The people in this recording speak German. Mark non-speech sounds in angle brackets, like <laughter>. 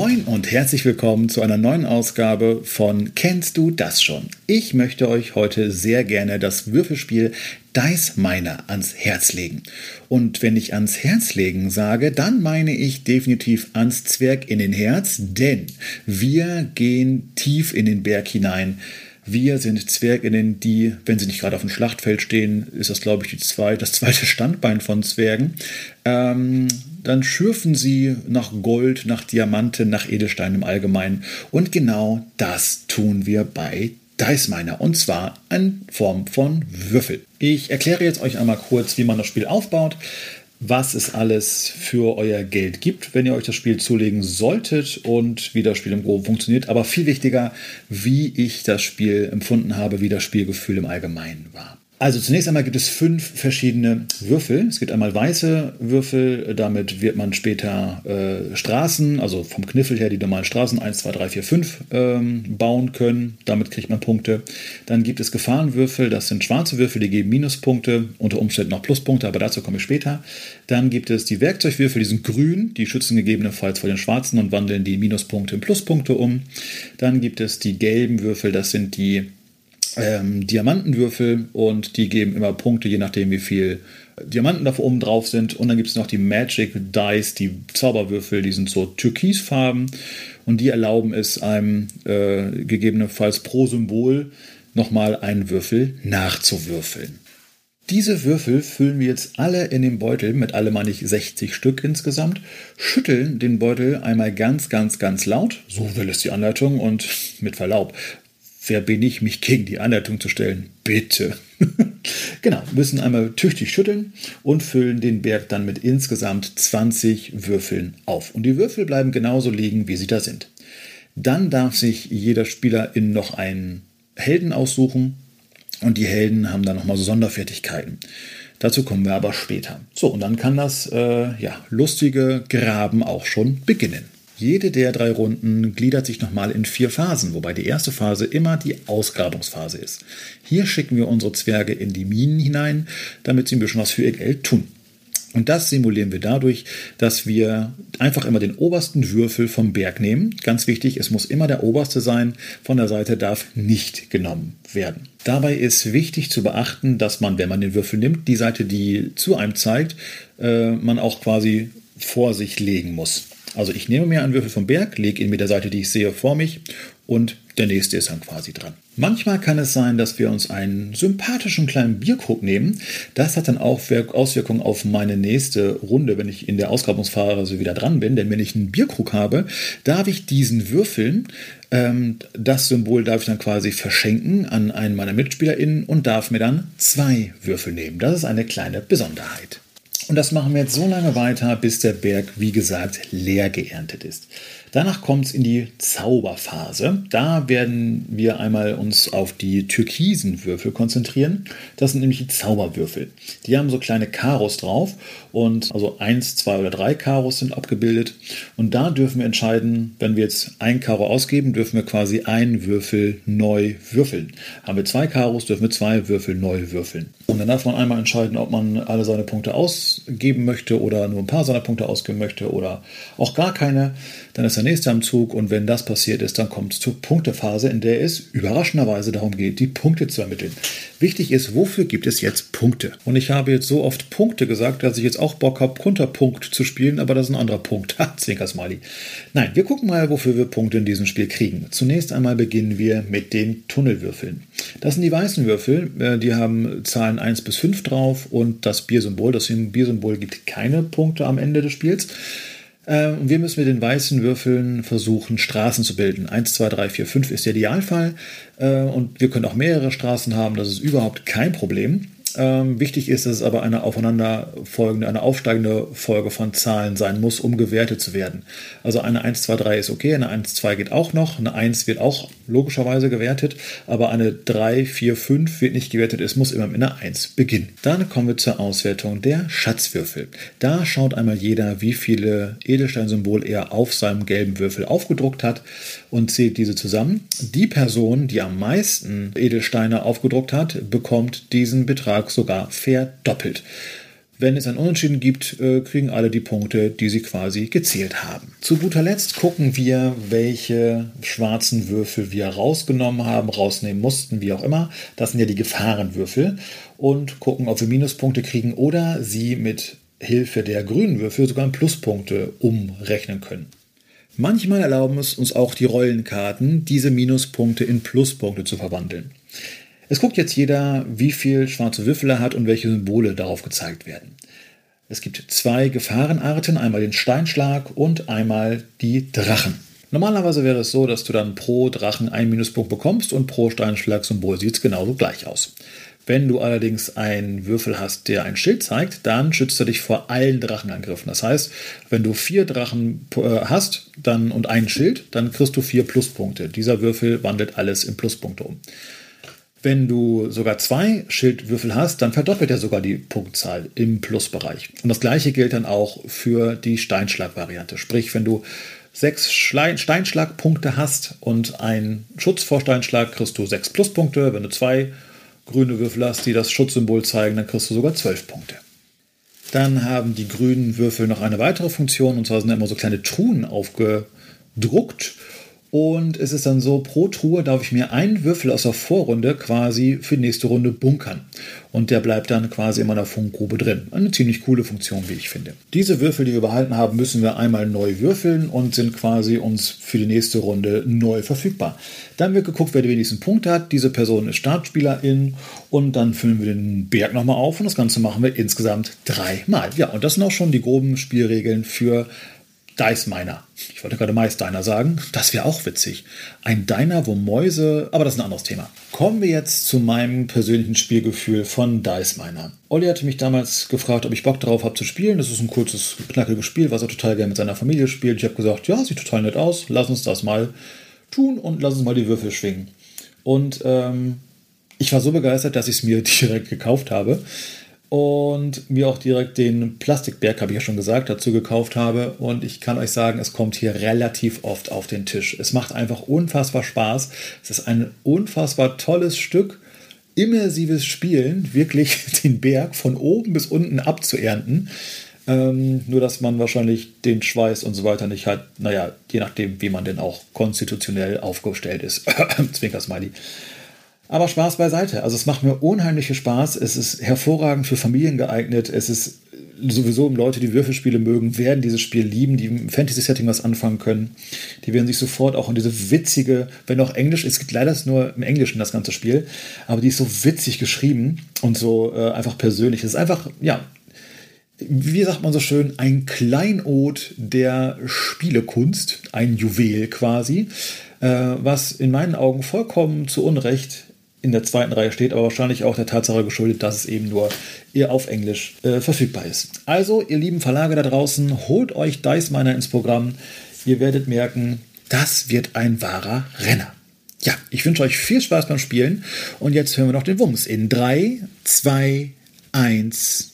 Moin und herzlich willkommen zu einer neuen Ausgabe von Kennst du das schon? Ich möchte euch heute sehr gerne das Würfelspiel Dice Miner ans Herz legen. Und wenn ich ans Herz legen sage, dann meine ich definitiv ans Zwerg in den Herz, denn wir gehen tief in den Berg hinein. Wir sind Zwerginnen, die, wenn sie nicht gerade auf dem Schlachtfeld stehen, ist das, glaube ich, die zwei, das zweite Standbein von Zwergen. Ähm, dann schürfen sie nach Gold, nach Diamanten, nach Edelsteinen im Allgemeinen. Und genau das tun wir bei Dice Miner und zwar in Form von Würfel. Ich erkläre jetzt euch einmal kurz, wie man das Spiel aufbaut, was es alles für euer Geld gibt, wenn ihr euch das Spiel zulegen solltet und wie das Spiel im Groben funktioniert. Aber viel wichtiger, wie ich das Spiel empfunden habe, wie das Spielgefühl im Allgemeinen war. Also zunächst einmal gibt es fünf verschiedene Würfel. Es gibt einmal weiße Würfel, damit wird man später äh, Straßen, also vom Kniffel her die normalen Straßen 1, 2, 3, 4, 5 ähm, bauen können. Damit kriegt man Punkte. Dann gibt es Gefahrenwürfel, das sind schwarze Würfel, die geben Minuspunkte, unter Umständen noch Pluspunkte, aber dazu komme ich später. Dann gibt es die Werkzeugwürfel, die sind grün, die schützen gegebenenfalls vor den schwarzen und wandeln die Minuspunkte in Pluspunkte um. Dann gibt es die gelben Würfel, das sind die ähm, Diamantenwürfel und die geben immer Punkte, je nachdem, wie viel Diamanten da oben drauf sind. Und dann gibt es noch die Magic Dice, die Zauberwürfel, die sind so türkisfarben und die erlauben es einem äh, gegebenenfalls pro Symbol nochmal einen Würfel nachzuwürfeln. Diese Würfel füllen wir jetzt alle in den Beutel, mit alle meine ich 60 Stück insgesamt, schütteln den Beutel einmal ganz, ganz, ganz laut, so will es die Anleitung und mit Verlaub, Wer bin ich, mich gegen die Anleitung zu stellen? Bitte. <laughs> genau, müssen einmal tüchtig schütteln und füllen den Berg dann mit insgesamt 20 Würfeln auf. Und die Würfel bleiben genauso liegen, wie sie da sind. Dann darf sich jeder Spieler in noch einen Helden aussuchen und die Helden haben dann nochmal so Sonderfertigkeiten. Dazu kommen wir aber später. So, und dann kann das äh, ja, lustige Graben auch schon beginnen. Jede der drei Runden gliedert sich nochmal in vier Phasen, wobei die erste Phase immer die Ausgrabungsphase ist. Hier schicken wir unsere Zwerge in die Minen hinein, damit sie ein bisschen was für ihr Geld tun. Und das simulieren wir dadurch, dass wir einfach immer den obersten Würfel vom Berg nehmen. Ganz wichtig, es muss immer der oberste sein. Von der Seite darf nicht genommen werden. Dabei ist wichtig zu beachten, dass man, wenn man den Würfel nimmt, die Seite, die zu einem zeigt, äh, man auch quasi vor sich legen muss. Also ich nehme mir einen Würfel vom Berg, lege ihn mit der Seite, die ich sehe, vor mich und der nächste ist dann quasi dran. Manchmal kann es sein, dass wir uns einen sympathischen kleinen Bierkrug nehmen. Das hat dann auch Auswirkungen auf meine nächste Runde, wenn ich in der Ausgrabungsphase wieder dran bin. Denn wenn ich einen Bierkrug habe, darf ich diesen würfeln. Ähm, das Symbol darf ich dann quasi verschenken an einen meiner MitspielerInnen und darf mir dann zwei Würfel nehmen. Das ist eine kleine Besonderheit. Und das machen wir jetzt so lange weiter, bis der Berg, wie gesagt, leer geerntet ist. Danach kommt es in die Zauberphase. Da werden wir einmal uns auf die türkisen Würfel konzentrieren. Das sind nämlich die Zauberwürfel. Die haben so kleine Karos drauf und also eins, zwei oder drei Karos sind abgebildet. Und da dürfen wir entscheiden, wenn wir jetzt ein Karo ausgeben, dürfen wir quasi einen Würfel neu würfeln. Haben wir zwei Karos, dürfen wir zwei Würfel neu würfeln. Dann darf man einmal entscheiden, ob man alle seine Punkte ausgeben möchte oder nur ein paar seiner Punkte ausgeben möchte oder auch gar keine. Dann ist der nächste am Zug und wenn das passiert ist, dann kommt es zur Punktephase, in der es überraschenderweise darum geht, die Punkte zu ermitteln. Wichtig ist, wofür gibt es jetzt Punkte? Und ich habe jetzt so oft Punkte gesagt, dass ich jetzt auch Bock habe, Konterpunkt zu spielen, aber das ist ein anderer Punkt. Zwinker-Smiley. Nein, wir gucken mal, wofür wir Punkte in diesem Spiel kriegen. Zunächst einmal beginnen wir mit den Tunnelwürfeln. Das sind die weißen Würfel, äh, die haben Zahlen 1 bis 5 drauf und das Biersymbol. Das Biersymbol gibt keine Punkte am Ende des Spiels. Ähm, und wir müssen mit den weißen Würfeln versuchen, Straßen zu bilden. 1, 2, 3, 4, 5 ist der Idealfall. Äh, und wir können auch mehrere Straßen haben, das ist überhaupt kein Problem. Ähm, wichtig ist, dass es aber eine aufeinanderfolgende, eine aufsteigende Folge von Zahlen sein muss, um gewertet zu werden. Also eine 1, 2, 3 ist okay, eine 1, 2 geht auch noch, eine 1 wird auch logischerweise gewertet, aber eine 3, 4, 5 wird nicht gewertet, es muss immer mit einer 1 beginnen. Dann kommen wir zur Auswertung der Schatzwürfel. Da schaut einmal jeder, wie viele Edelsteinsymbole er auf seinem gelben Würfel aufgedruckt hat und zählt diese zusammen. Die Person, die am meisten Edelsteine aufgedruckt hat, bekommt diesen Betrag sogar verdoppelt. Wenn es ein Unentschieden gibt, äh, kriegen alle die Punkte, die sie quasi gezählt haben. Zu guter Letzt gucken wir, welche schwarzen Würfel wir rausgenommen haben, rausnehmen mussten, wie auch immer. Das sind ja die Gefahrenwürfel. Und gucken, ob wir Minuspunkte kriegen oder sie mit Hilfe der grünen Würfel sogar in Pluspunkte umrechnen können. Manchmal erlauben es uns auch die Rollenkarten, diese Minuspunkte in Pluspunkte zu verwandeln. Es guckt jetzt jeder, wie viel schwarze Würfel er hat und welche Symbole darauf gezeigt werden. Es gibt zwei Gefahrenarten, einmal den Steinschlag und einmal die Drachen. Normalerweise wäre es so, dass du dann pro Drachen einen Minuspunkt bekommst und pro Steinschlag-Symbol sieht es genauso gleich aus. Wenn du allerdings einen Würfel hast, der ein Schild zeigt, dann schützt er dich vor allen Drachenangriffen. Das heißt, wenn du vier Drachen äh, hast dann, und ein Schild, dann kriegst du vier Pluspunkte. Dieser Würfel wandelt alles in Pluspunkte um. Wenn du sogar zwei Schildwürfel hast, dann verdoppelt er sogar die Punktzahl im Plusbereich. Und das gleiche gilt dann auch für die Steinschlag-Variante. Sprich, wenn du sechs Steinschlagpunkte hast und einen Schutz vor Steinschlag, kriegst du sechs Pluspunkte. Wenn du zwei grüne Würfel hast, die das Schutzsymbol zeigen, dann kriegst du sogar zwölf Punkte. Dann haben die grünen Würfel noch eine weitere Funktion, und zwar sind da immer so kleine Truhen aufgedruckt. Und es ist dann so, pro Truhe darf ich mir einen Würfel aus der Vorrunde quasi für die nächste Runde bunkern. Und der bleibt dann quasi in meiner Funkgrube drin. Eine ziemlich coole Funktion, wie ich finde. Diese Würfel, die wir behalten haben, müssen wir einmal neu würfeln und sind quasi uns für die nächste Runde neu verfügbar. Dann wird geguckt, wer den wenigsten Punkte hat. Diese Person ist Startspielerin. Und dann füllen wir den Berg nochmal auf. Und das Ganze machen wir insgesamt dreimal. Ja, und das sind auch schon die groben Spielregeln für Dice Miner. Ich wollte gerade Mais Diner sagen. Das wäre auch witzig. Ein Diner, wo Mäuse. Aber das ist ein anderes Thema. Kommen wir jetzt zu meinem persönlichen Spielgefühl von Dice Miner. Olli hatte mich damals gefragt, ob ich Bock darauf habe zu spielen. Das ist ein kurzes, knackiges Spiel, was er total gerne mit seiner Familie spielt. Ich habe gesagt, ja, sieht total nett aus. Lass uns das mal tun und lass uns mal die Würfel schwingen. Und ähm, ich war so begeistert, dass ich es mir <laughs> direkt gekauft habe und mir auch direkt den Plastikberg, habe ich ja schon gesagt, dazu gekauft habe. Und ich kann euch sagen, es kommt hier relativ oft auf den Tisch. Es macht einfach unfassbar Spaß. Es ist ein unfassbar tolles Stück. Immersives Spielen, wirklich <laughs> den Berg von oben bis unten abzuernten. Ähm, nur, dass man wahrscheinlich den Schweiß und so weiter nicht hat. Naja, je nachdem, wie man denn auch konstitutionell aufgestellt ist. <clears throat> Zwinker-Smiley. Aber Spaß beiseite. Also es macht mir unheimlich Spaß. Es ist hervorragend für Familien geeignet. Es ist sowieso Leute, die Würfelspiele mögen, werden dieses Spiel lieben, die im Fantasy-Setting was anfangen können. Die werden sich sofort auch in diese witzige, wenn auch Englisch, es gibt leider nur im Englischen das ganze Spiel, aber die ist so witzig geschrieben und so äh, einfach persönlich. Es ist einfach, ja, wie sagt man so schön, ein Kleinod der Spielekunst, ein Juwel quasi, äh, was in meinen Augen vollkommen zu Unrecht in der zweiten Reihe steht, aber wahrscheinlich auch der Tatsache geschuldet, dass es eben nur eher auf Englisch äh, verfügbar ist. Also, ihr lieben Verlage da draußen, holt euch Dice Miner ins Programm. Ihr werdet merken, das wird ein wahrer Renner. Ja, ich wünsche euch viel Spaß beim Spielen und jetzt hören wir noch den Wumms in 3, 2, 1.